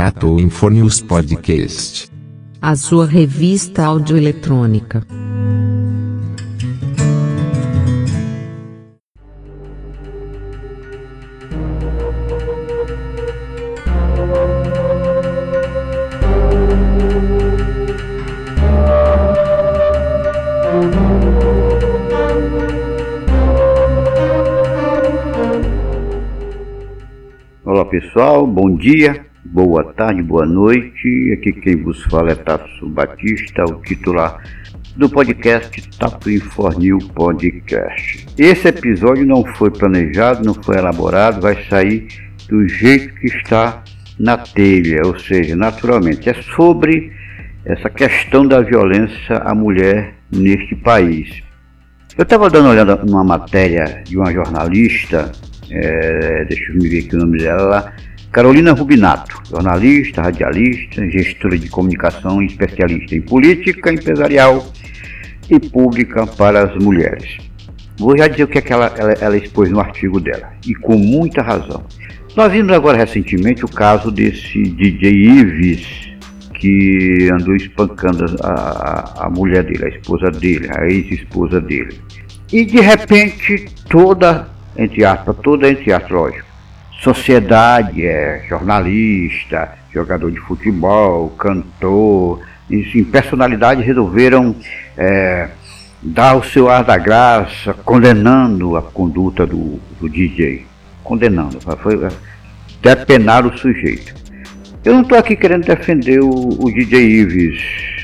Tato Infornews Podcast. A sua revista audioeletrônica. Olá pessoal, bom dia, boa tarde, boa noite. Aqui quem vos fala é Tasso Batista, o titular do podcast Tato Infornil Podcast. Esse episódio não foi planejado, não foi elaborado, vai sair do jeito que está na telha, ou seja, naturalmente. É sobre essa questão da violência à mulher neste país. Eu estava dando uma olhada numa matéria de uma jornalista é, deixa eu ver aqui o nome dela, Carolina Rubinato, jornalista, radialista, gestora de comunicação e especialista em política empresarial e pública para as mulheres. Vou já dizer o que, é que ela, ela, ela expôs no artigo dela, e com muita razão. Nós vimos agora recentemente o caso desse DJ Ives, que andou espancando a, a, a mulher dele, a esposa dele, a ex-esposa dele. E de repente toda entre aspas, toda entre aspas, lógico. Sociedade, é, jornalista, jogador de futebol, cantor, enfim, personalidades resolveram é, dar o seu ar da graça, condenando a conduta do, do DJ. Condenando, foi é, depenar o sujeito. Eu não estou aqui querendo defender o, o, DJ Ives.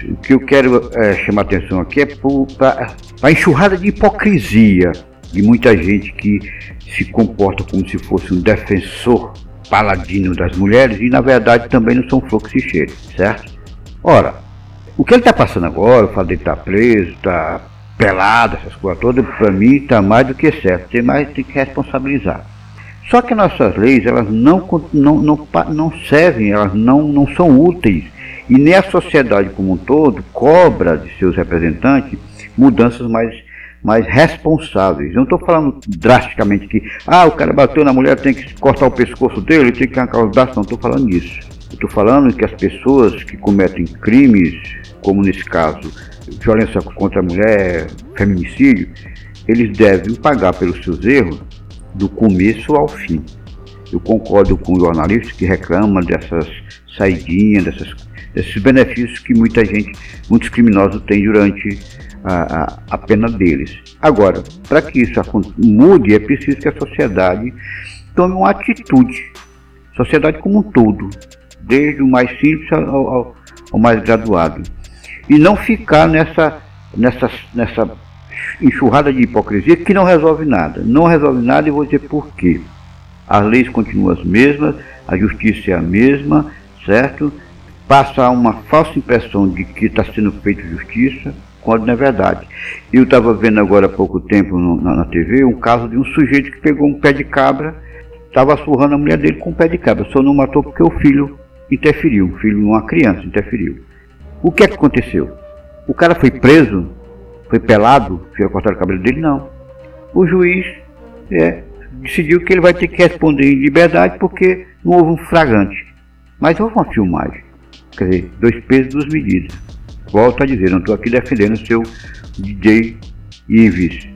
O que eu quero é, chamar atenção aqui é para a enxurrada de hipocrisia de muita gente que se comporta como se fosse um defensor paladino das mulheres e na verdade também não são flor que se certo? Ora, o que ele está passando agora, o fato de estar tá preso, está pelado, essas coisas todas, para mim está mais do que certo, tem mais tem que responsabilizar. Só que nossas leis, elas não, não, não, não servem, elas não, não são úteis. E nem a sociedade como um todo cobra de seus representantes mudanças mais mais responsáveis. não estou falando drasticamente que, ah, o cara bateu na mulher, tem que cortar o pescoço dele, tem que arrancar os braços. Não estou falando disso. Estou falando que as pessoas que cometem crimes, como nesse caso, violência contra a mulher, feminicídio, eles devem pagar pelos seus erros do começo ao fim. Eu concordo com o jornalista que reclama dessas saidinhas, dessas, desses benefícios que muita gente, muitos criminosos têm durante a, a, pena deles. Agora, para que isso mude, é preciso que a sociedade tome uma atitude, sociedade como um todo, desde o mais simples ao, ao, ao mais graduado, e não ficar nessa, nessa, nessa enxurrada de hipocrisia que não resolve nada. Não resolve nada e vou dizer por quê. As leis continuam as mesmas, a justiça é a mesma, certo? Passa uma falsa impressão de que está sendo feita justiça, quando não é verdade. Eu estava vendo agora há pouco tempo no, na, na, TV um caso de um sujeito que pegou um pé de cabra, estava surrando a mulher dele com um pé de cabra, só não matou porque o filho interferiu, o filho uma criança interferiu. O que é que aconteceu? O cara foi preso, foi pelado, foi cortar o cabelo dele? Não. O juiz é, decidiu que ele vai ter que responder em liberdade porque não houve um fragante. Mas houve uma filmagem. Quer dizer, dois pesos, duas medidas. Volto a dizer, não estou aqui defendendo o seu DJ Ives.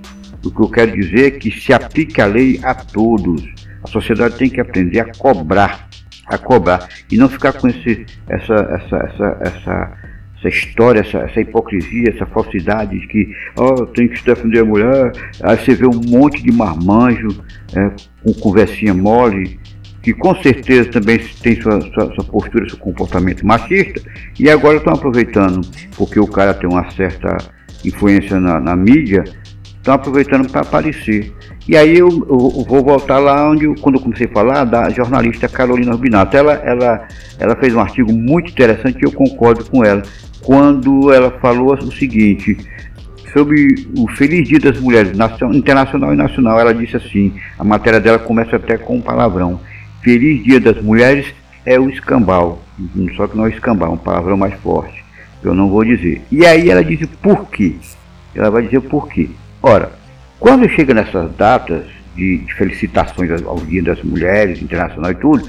O que eu quero dizer é que se aplique a lei a todos. A sociedade tem que aprender a cobrar, a cobrar e não ficar com esse, essa, essa, essa, essa, essa história, essa, essa hipocrisia, essa falsidade de que oh, tem que defender a mulher. Aí você vê um monte de marmanjo é, com conversinha mole, que com certeza também tem sua, sua, sua postura, seu comportamento machista, e agora estão aproveitando, porque o cara tem uma certa influência na, na mídia, estão aproveitando para aparecer. E aí eu, eu, vou voltar lá onde, quando eu comecei a falar, da jornalista Carolina Rubinato. Ela, ela, ela fez um artigo muito interessante e eu concordo com ela, quando ela falou o seguinte, sobre o Feliz Dia das Mulheres, internacional e nacional, ela disse assim, a matéria dela começa até com um palavrão. Feliz Dia das Mulheres é o escambau. Só que não é escambau, é um palavrão mais forte. Eu não vou dizer. E aí ela diz por quê. Ela vai dizer por quê. Ora, quando chega nessas datas de, de felicitações ao Dia das Mulheres, internacional e tudo,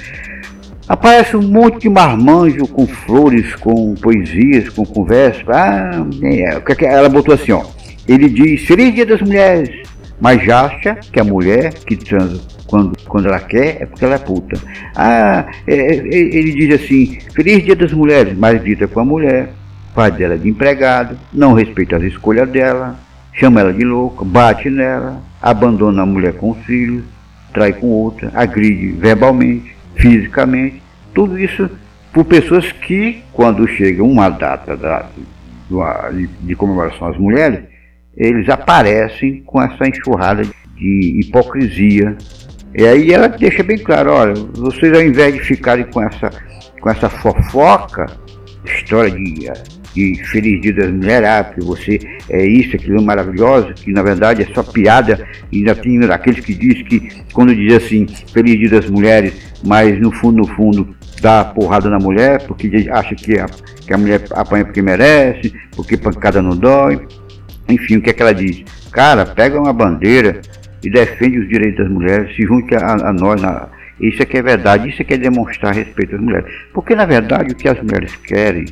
Aparece um monte de marmanjo com flores, com poesias, com conversa. Ah, é, ela botou assim, ó. Ele diz, Feliz Dia das Mulheres, mas acha que a mulher que transa quando, quando ela quer é porque ela é puta. Ah, é, é, ele diz assim, Feliz Dia das Mulheres, mas dita com a mulher, faz dela de empregado, não respeita as escolhas dela, chama ela de louca, bate nela, abandona a mulher com os filhos, trai com outra, agride verbalmente, fisicamente, tudo isso por pessoas que, quando chega uma data da, de, de comemoração às mulheres, eles aparecem com essa enxurrada de hipocrisia. E aí ela deixa bem claro, olha, vocês ao invés de ficarem com essa, com essa fofoca, história de, de Feliz Dia das Mulheres, ah, porque você é isso, aquilo é maravilhoso, que na verdade é só piada, e ainda tem aqueles que dizem que quando diz assim, Feliz Dia das Mulheres, mas no fundo, no fundo, dá porrada na mulher, porque acha que a, que a mulher apanha porque merece, porque pancada não dói. Enfim, o que é que ela diz? Cara, pega uma bandeira e defende os direitos das mulheres, se junte a, a nós. Isso é que é verdade, isso é que é demonstrar respeito às mulheres. Porque, na verdade, o que as mulheres querem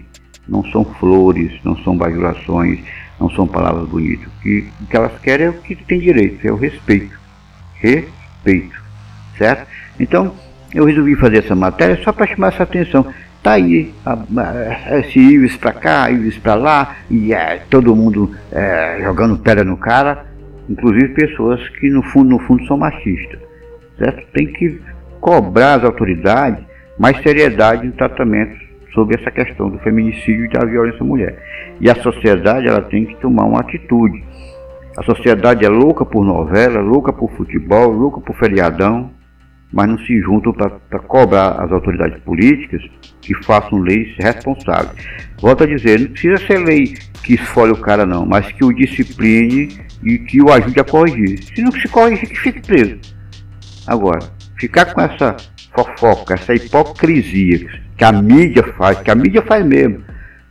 não são flores, não são bajulações, não são palavras bonitas. O que, o que elas querem é o que tem direito, é o respeito. Respeito. Certo? Então, eu resolvi fazer essa matéria só para chamar essa atenção. Tá aí esse Ives para cá, Ives para lá, e é, todo mundo é, jogando pedra no cara, inclusive pessoas que no fundo, no fundo são machistas. Certo? Tem que cobrar as autoridades mais seriedade no tratamento sobre essa questão do feminicídio e da violência à mulher. E a sociedade ela tem que tomar uma atitude. A sociedade é louca por novela, louca por futebol, louca por feriadão, mas não se juntam para cobrar as autoridades políticas que façam leis responsáveis. Volto a dizer, não precisa ser lei que esfolhe o cara não, mas que o discipline e que o ajude a corrigir. Se não se corrigir, que fique preso. Agora, ficar com essa fofoca, essa hipocrisia que a mídia faz, que a mídia faz mesmo,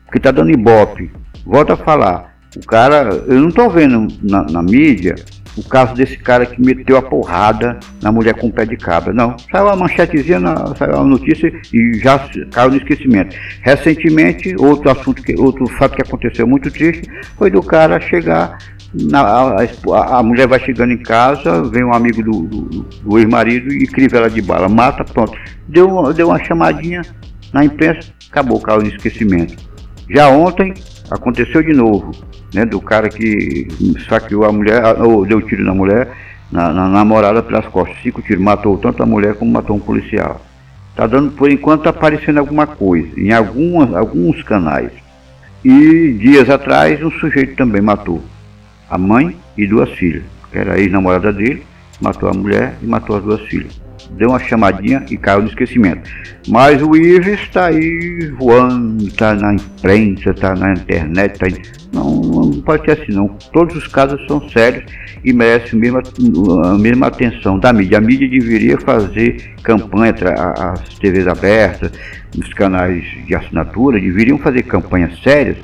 porque está dando ibope. Volto a falar, o cara, eu não estou vendo na, na mídia o caso desse cara que meteu a porrada na mulher com o pé de cabra. Não, saiu a manchetezinha, na, saiu a notícia e já caiu no esquecimento. Recentemente, outro assunto, que, outro fato que aconteceu muito triste foi do cara chegar, na, a, a, mulher vai chegando em casa, vem um amigo do, do, do ex-marido e criva ela de bala, mata, pronto. Deu, deu uma chamadinha na imprensa, acabou, caiu no esquecimento. Já ontem aconteceu de novo né, do cara que saqueou a mulher, ou deu tiro na mulher, na, na namorada pelas costas. Cinco tiros, matou tanto a mulher como matou um policial. Está dando, por enquanto, tá aparecendo alguma coisa, em algumas, alguns canais. E dias atrás, um sujeito também matou a mãe e duas filhas, que era a ex-namorada dele, matou a mulher e matou as duas filhas deu uma chamadinha e caiu no esquecimento. Mas o Ives está aí voando, está na imprensa, está na internet, está não, não pode ser assim não. Todos os casos são sérios e merecem a mesma, a mesma atenção da mídia. A mídia deveria fazer campanha, as TVs abertas, os canais de assinatura, deveriam fazer campanhas sérias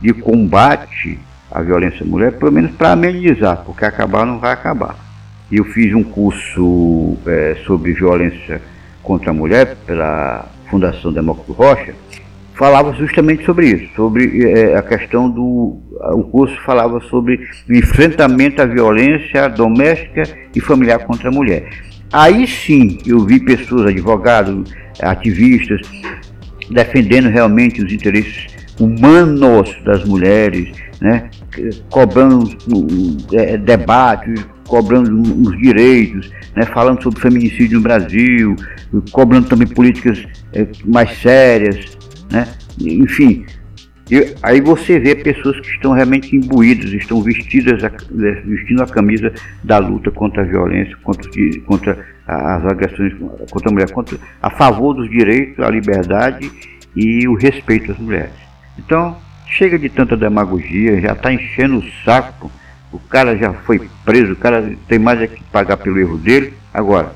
de combate à violência mulher, pelo menos para amenizar, porque acabar não vai acabar. Eu fiz um curso é, sobre violência contra a mulher pela Fundação Demócrito Rocha, falava justamente sobre isso, sobre é, a questão do. O curso falava sobre o enfrentamento à violência doméstica e familiar contra a mulher. Aí sim eu vi pessoas, advogados, ativistas, defendendo realmente os interesses humanos das mulheres, né, cobrando é, debates, cobrando os direitos, né, falando sobre feminicídio no Brasil, cobrando também políticas é, mais sérias, né, enfim. aí você vê pessoas que estão realmente imbuídas, estão vestidas, né, vestindo a camisa da luta contra a violência, contra, contra as agressões contra a mulher, contra, a favor dos direitos, a liberdade e o respeito às mulheres. Então, chega de tanta demagogia, já está enchendo o saco o cara já foi preso, o cara tem mais é que pagar pelo erro dele. Agora,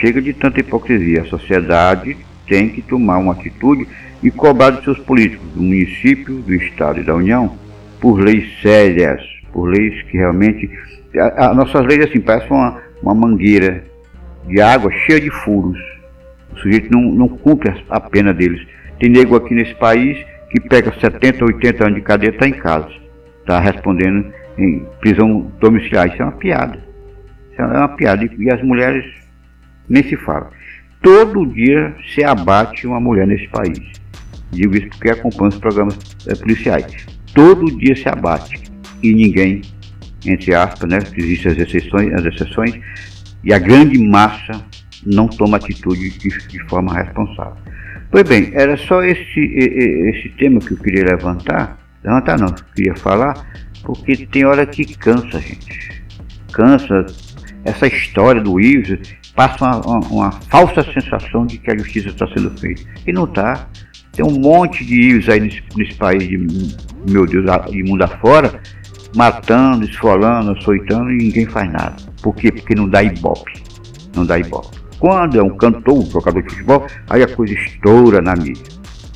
chega de tanta hipocrisia. A sociedade tem que tomar uma atitude e cobrar dos seus políticos, do município, do Estado e da União, por leis sérias, por leis que realmente. As nossas leis, assim, parecem uma, uma mangueira de água cheia de furos. O sujeito não, não cumpre a, a pena deles. Tem nego aqui nesse país que pega 70, 80 anos de cadeia e está em casa. Está respondendo em prisão domiciliar. Isso é uma piada. Isso é uma piada. E as mulheres nem se fala. Todo dia se abate uma mulher nesse país. Digo isso porque acompanho os programas é, policiais. Todo dia se abate. E ninguém, entre aspas, né? Existem as exceções, as exceções, e a grande massa não toma atitude de, de forma responsável. Pois bem, era só esse, esse tema que eu queria levantar. Levantar não, queria falar, porque tem hora que cansa, gente. Cansa. Essa história do Ives passa uma, uma, uma falsa sensação de que a justiça está sendo feita. E não está. Tem um monte de Ives aí nesse, nesse país, de, meu Deus, de mundo afora, matando, esfolando, açoitando e ninguém faz nada. Por quê? Porque não dá ibope. Não dá ibope. Quando é um cantor, um jogador de futebol, aí a coisa estoura na mídia.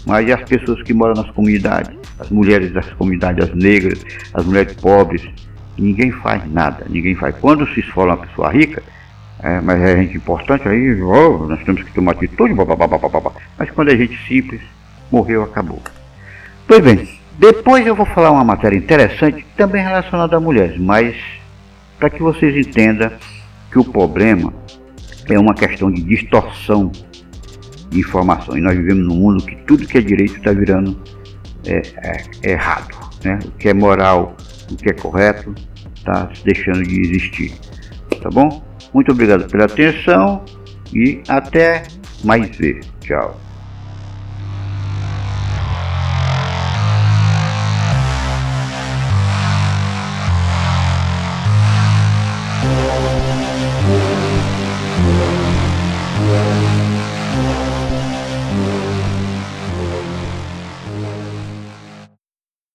Mas as pessoas que moram nas comunidades, as mulheres das comunidades, as negras, as mulheres pobres, ninguém faz nada, ninguém faz. Quando se esfola uma pessoa rica, é, mas é gente importante, aí oh, nós temos que tomar atitude, blá. mas quando é gente simples, morreu, acabou. Pois bem, depois eu vou falar uma matéria interessante, também relacionada a mulheres, mas para que vocês entendam que o problema é uma questão de distorção de informação. E nós vivemos num mundo que tudo que é direito está virando é, é errado. Né? O que é moral, o que é correto, está deixando de existir. Tá bom? Muito obrigado pela atenção e até mais ver. Tchau.